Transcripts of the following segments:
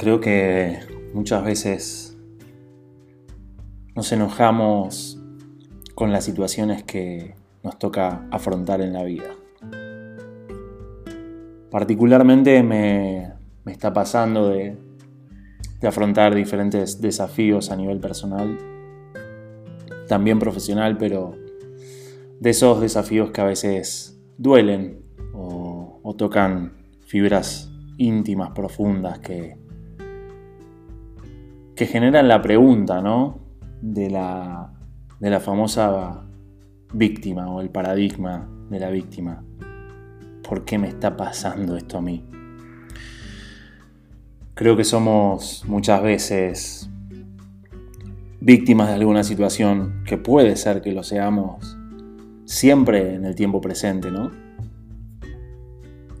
Creo que muchas veces nos enojamos con las situaciones que nos toca afrontar en la vida. Particularmente me, está pasando de, de afrontar diferentes desafíos a nivel personal, también profesional, pero de esos desafíos que a veces duelen o, o tocan fibras íntimas, profundas, que, que generan la pregunta, ¿no? De la, de la famosa víctima o el paradigma de la víctima. ¿Por qué me está pasando esto a mí? Creo que somos muchas veces víctimas de alguna situación que puede ser que lo seamos siempre en el tiempo presente, ¿no?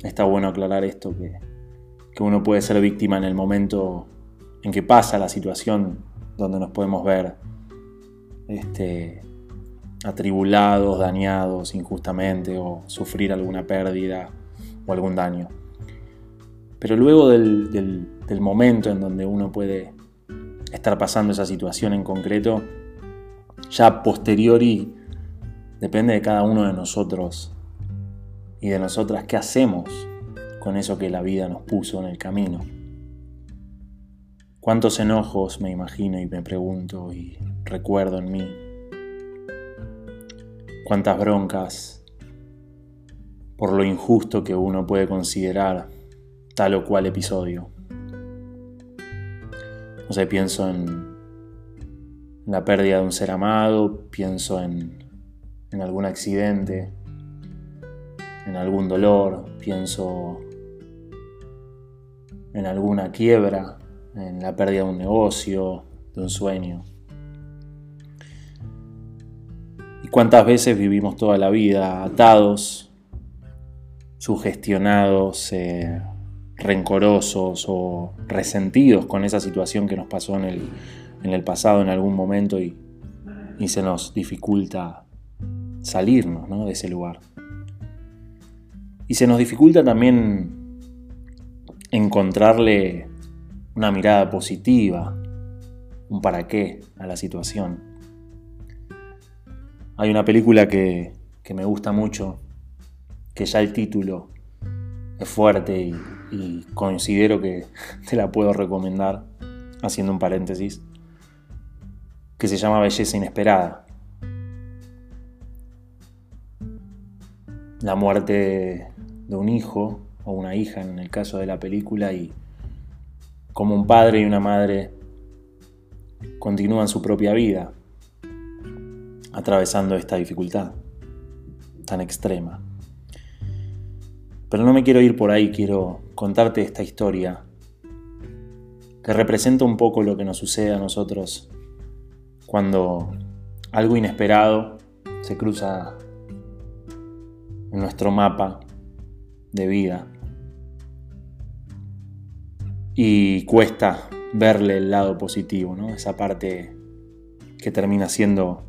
Está bueno aclarar esto, que, que uno puede ser víctima en el momento en que pasa la situación donde nos podemos ver este, atribulados, dañados injustamente o sufrir alguna pérdida o algún daño. Pero luego del, del momento en donde uno puede estar pasando esa situación en concreto, ya posteriori depende de cada uno de nosotros y de nosotras qué hacemos con eso que la vida nos puso en el camino. Cuántos enojos me imagino y me pregunto y recuerdo en mí. Cuántas broncas por lo injusto que uno puede considerar tal o cual episodio. No sé, pienso en la pérdida de un ser amado, pienso en, en algún accidente, en algún dolor, pienso en alguna quiebra, en la pérdida de un negocio, de un sueño. ¿Y cuántas veces vivimos toda la vida atados, sugestionados, eh, rencorosos o resentidos con esa situación que nos pasó en el, en el pasado en algún momento y, y se nos dificulta salirnos ¿no? de ese lugar? Y se nos dificulta también encontrarle una mirada positiva, un para qué a la situación. Hay una película que, me gusta mucho, que ya el título es fuerte y, y considero que te la puedo recomendar, haciendo un paréntesis, que se llama Belleza Inesperada. La muerte de un hijo o una hija en el caso de la película y como un padre y una madre continúan su propia vida atravesando esta dificultad tan extrema. Pero no me quiero ir por ahí, quiero contarte esta historia que representa un poco lo que nos sucede a nosotros cuando algo inesperado se cruza en nuestro mapa de vida y cuesta verle el lado positivo, ¿no? esa parte que termina siendo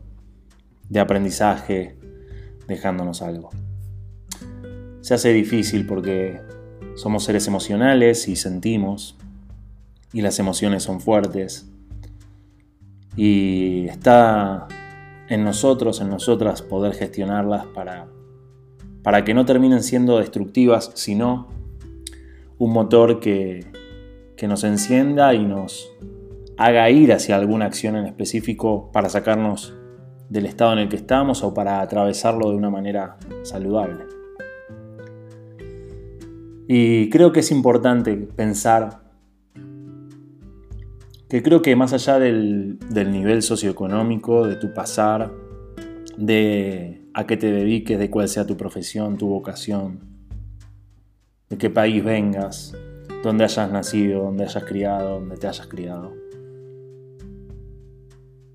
de aprendizaje, dejándonos algo. Se hace difícil porque somos seres emocionales y sentimos, y las emociones son fuertes, y está en nosotros, en nosotras, poder gestionarlas para, para que no terminen siendo destructivas, sino un motor que, que nos encienda y nos haga ir hacia alguna acción en específico para sacarnos del estado en el que estamos o para atravesarlo de una manera saludable. Y creo que es importante pensar que creo que más allá del, del, nivel socioeconómico, de tu pasar, de a qué te dediques, de cuál sea tu profesión, tu vocación, de qué país vengas, donde hayas nacido, donde hayas criado, donde te hayas criado.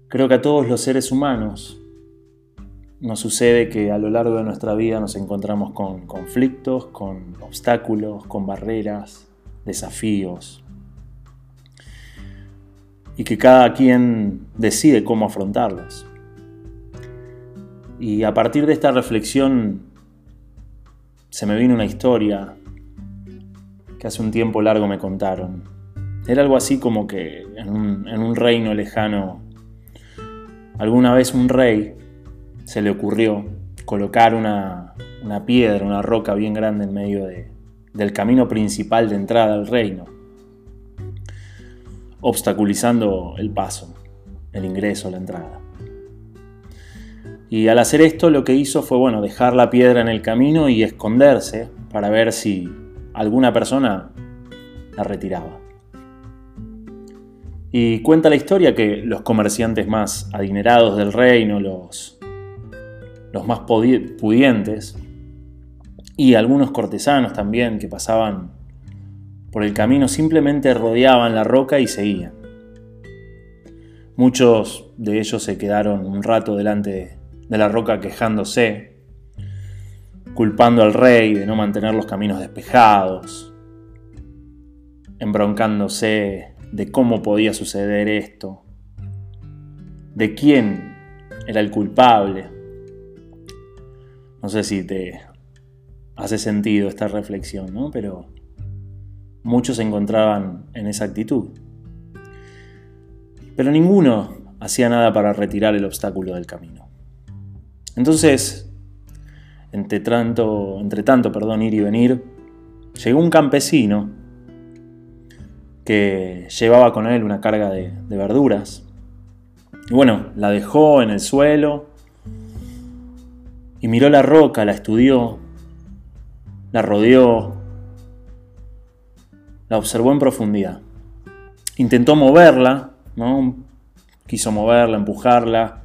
Creo que a todos los seres humanos nos sucede que a lo largo de nuestra vida nos encontramos con conflictos, con obstáculos, con barreras, desafíos. Y que cada quien decide cómo afrontarlos. Y a partir de esta reflexión se me vino una historia que hace un tiempo largo me contaron. Era algo así como que en un, reino lejano, alguna vez un rey se le ocurrió colocar una, piedra, una roca bien grande en medio del camino principal de entrada al reino, obstaculizando el paso, el ingreso, la entrada. Y al hacer esto lo que hizo fue, bueno, dejar la piedra en el camino y esconderse para ver si alguna persona la retiraba. Y cuenta la historia que los comerciantes más adinerados del reino, los, los más pudientes, y algunos cortesanos también que pasaban por el camino simplemente rodeaban la roca y seguían. Muchos de ellos se quedaron un rato delante de la roca quejándose, culpando al rey de no mantener los caminos despejados, embroncándose de cómo podía suceder esto, de quién era el culpable. No sé si te hace sentido esta reflexión, ¿no? Pero muchos se encontraban en esa actitud. Pero ninguno hacía nada para retirar el obstáculo del camino. Entonces, entre tanto, entre tanto perdón, ir y venir, llegó un campesino que llevaba con él una carga de, verduras. Y bueno, la dejó en el suelo y miró la roca, la estudió, la rodeó, la observó en profundidad. Intentó moverla, ¿no? quiso moverla, empujarla,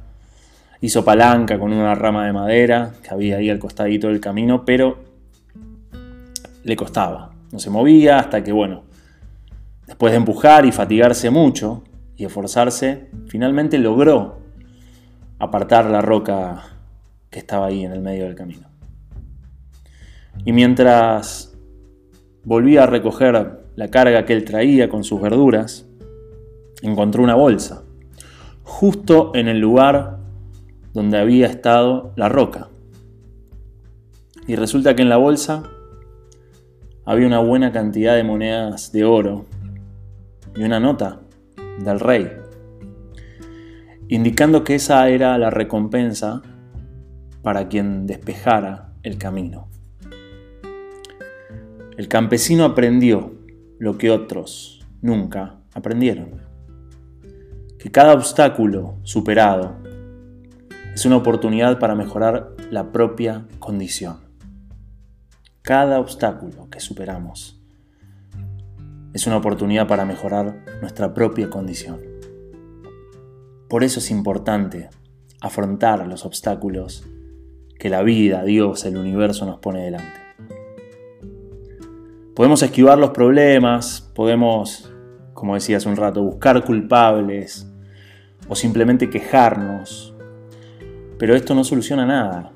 hizo palanca con una rama de madera que había ahí al costadito del camino, pero le costaba. No se movía hasta que, bueno, Después de empujar y fatigarse mucho y esforzarse, finalmente logró apartar la roca que estaba ahí en el medio del camino. Y mientras volvía a recoger la carga que él traía con sus verduras, encontró una bolsa, justo en el lugar donde había estado la roca. Y resulta que en la bolsa había una buena cantidad de monedas de oro y una nota del rey, indicando que esa era la recompensa para quien despejara el camino. El campesino aprendió lo que otros nunca aprendieron, que cada obstáculo superado es una oportunidad para mejorar la propia condición. Cada obstáculo que superamos es una oportunidad para mejorar nuestra propia condición. Por eso es importante afrontar los obstáculos que la vida, Dios, el universo nos pone delante. Podemos esquivar los problemas, podemos, como decía hace un rato, buscar culpables o simplemente quejarnos, pero esto no soluciona nada.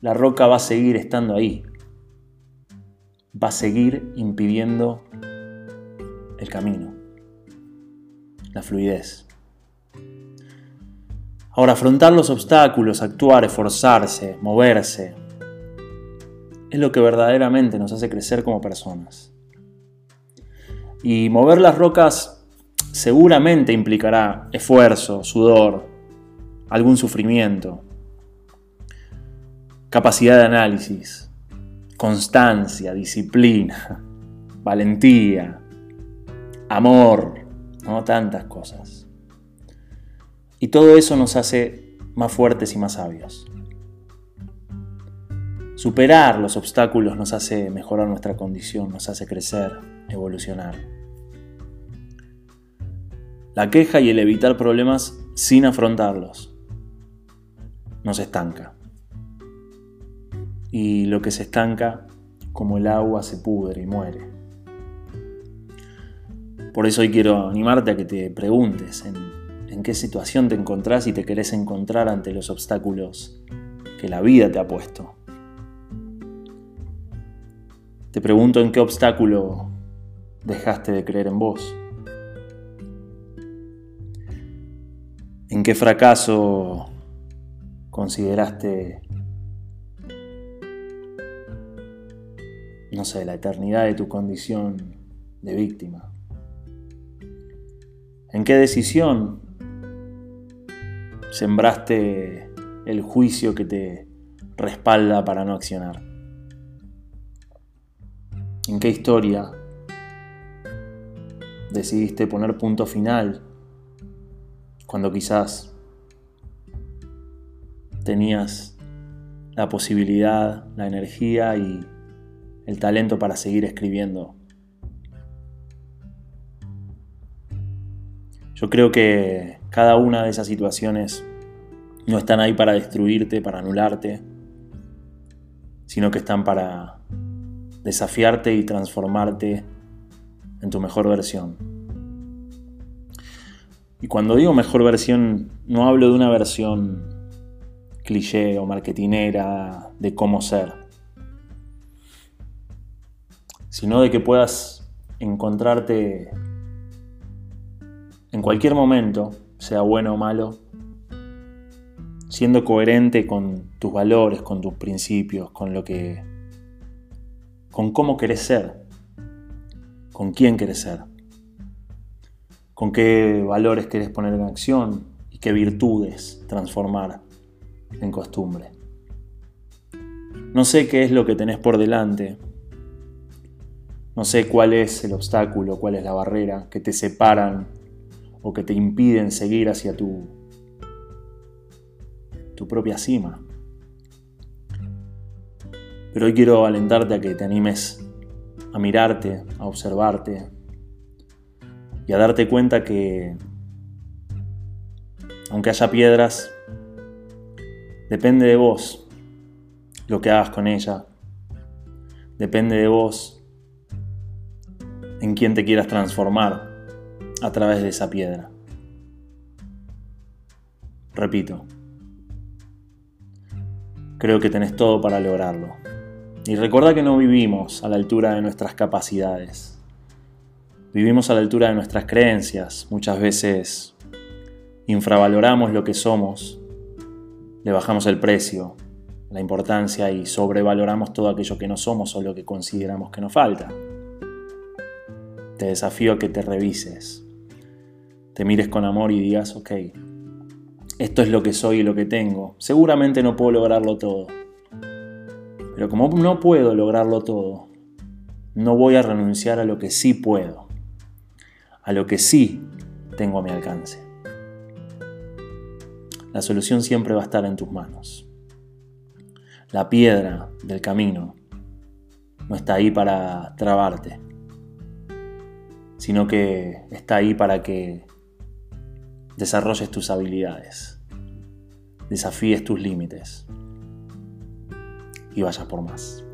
La roca va a seguir estando ahí, va a seguir impidiendo el camino, la fluidez. Ahora, afrontar los obstáculos, actuar, esforzarse, moverse, es lo que verdaderamente nos hace crecer como personas. Y mover las rocas seguramente implicará esfuerzo, sudor, algún sufrimiento, capacidad de análisis, constancia, disciplina, valentía, amor, ¿no? tantas cosas. Y todo eso nos hace más fuertes y más sabios. Superar los obstáculos nos hace mejorar nuestra condición, nos hace crecer, evolucionar. La queja y el evitar problemas sin afrontarlos nos estanca y lo que se estanca, como el agua, se pudre y muere. Por eso hoy quiero animarte a que te preguntes en, en qué situación te encontrás y te querés encontrar ante los obstáculos que la vida te ha puesto. Te pregunto en qué obstáculo dejaste de creer en vos. ¿En qué fracaso consideraste no sé, la eternidad de tu condición de víctima? ¿En qué decisión sembraste el juicio que te respalda para no accionar? ¿En qué historia decidiste poner punto final cuando quizás tenías la posibilidad, la energía y el talento para seguir escribiendo? Yo creo que cada una de esas situaciones no están ahí para destruirte, para anularte, sino que están para desafiarte y transformarte en tu mejor versión. Y cuando digo mejor versión, no hablo de una versión cliché o marketinera de cómo ser, sino de que puedas encontrarte en cualquier momento, sea bueno o malo, siendo coherente con tus valores, con tus principios, con lo que. con cómo querés ser, con quién querés ser, con qué valores querés poner en acción y qué virtudes transformar en costumbre. No sé qué es lo que tenés por delante, no sé cuál es el obstáculo, cuál es la barrera que te separan o que te impiden seguir hacia tu, tu propia cima. Pero hoy quiero alentarte a que te animes a mirarte, a observarte y a darte cuenta que aunque haya piedras, depende de vos lo que hagas con ella. Depende de vos en quién te quieras transformar a través de esa piedra. Repito, creo que tenés todo para lograrlo. Y recuerda que no vivimos a la altura de nuestras capacidades. Vivimos a la altura de nuestras creencias. Muchas veces infravaloramos lo que somos, le bajamos el precio, la importancia y sobrevaloramos todo aquello que no somos o lo que consideramos que nos falta. Te desafío a que te revises, te mires con amor y digas, ok, esto es lo que soy y lo que tengo. Seguramente no puedo lograrlo todo. Pero como no puedo lograrlo todo, no voy a renunciar a lo que sí puedo, a lo que sí tengo a mi alcance. La solución siempre va a estar en tus manos. La piedra del camino no está ahí para trabarte, sino que está ahí para que desarrolles tus habilidades, desafíes tus límites y vayas por más.